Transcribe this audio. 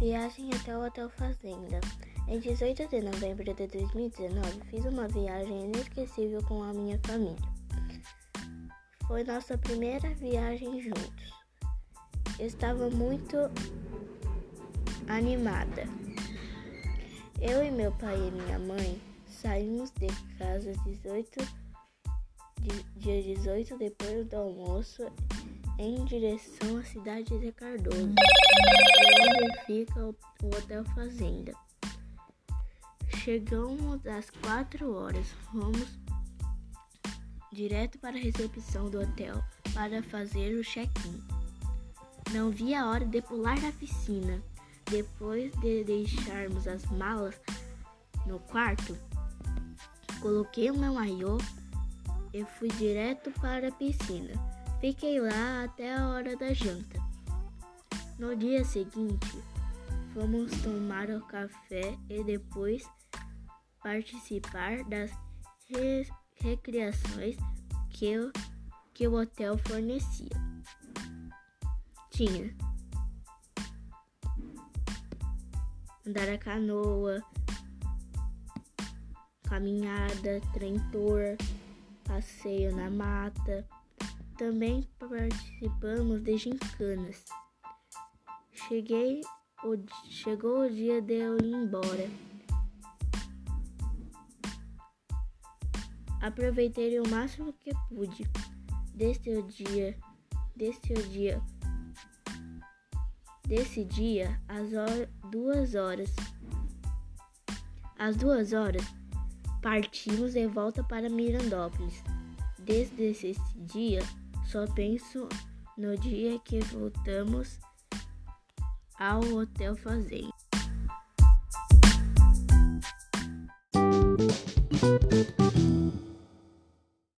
Viagem até o Hotel Fazenda. Em 18 de novembro de 2019, fiz uma viagem inesquecível com a minha família. Foi nossa primeira viagem juntos. Estava muito animada. Eu e meu pai e minha mãe saímos de casa 18, dia 18 depois do almoço em direção à cidade de Cardoso, onde fica o Hotel Fazenda. Chegamos às quatro horas, fomos direto para a recepção do hotel para fazer o check-in. Não vi a hora de pular na piscina. Depois de deixarmos as malas no quarto, coloquei o meu maiô e fui direto para a piscina. Fiquei lá até a hora da janta. No dia seguinte, fomos tomar o café e depois participar das re recreações que o, que o hotel fornecia. Tinha andar a canoa, caminhada, trentor, passeio na mata. Também participamos de gincanas. Cheguei, o, chegou o dia de eu ir embora. Aproveitei o máximo que pude desse o dia, desse o dia, desse dia, às horas, duas horas. Às duas horas, partimos de volta para Mirandópolis. Desde esse dia, só penso no dia que voltamos ao Hotel Fazenda.